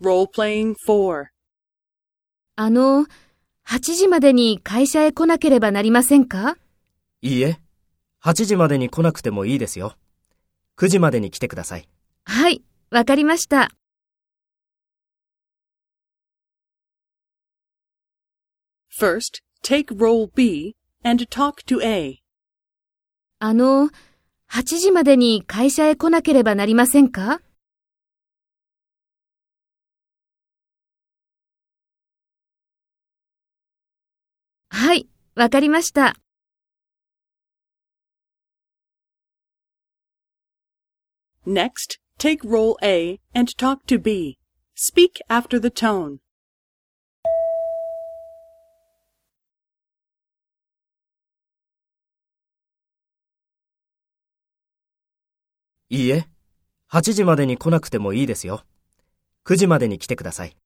Role-playing 4. あの、8時までに会社へ来なければなりませんか？いいえ、8時までに来なくてもいいですよ。9時までに来てください。はい、わかりました。First, take role B and talk to A. あの、8時までに会社へ来なければなりませんか？はい、わかりました。Next, take role A and talk to B. Speak after the tone. いいえ、8時までに来なくてもいいですよ。9時までに来てください。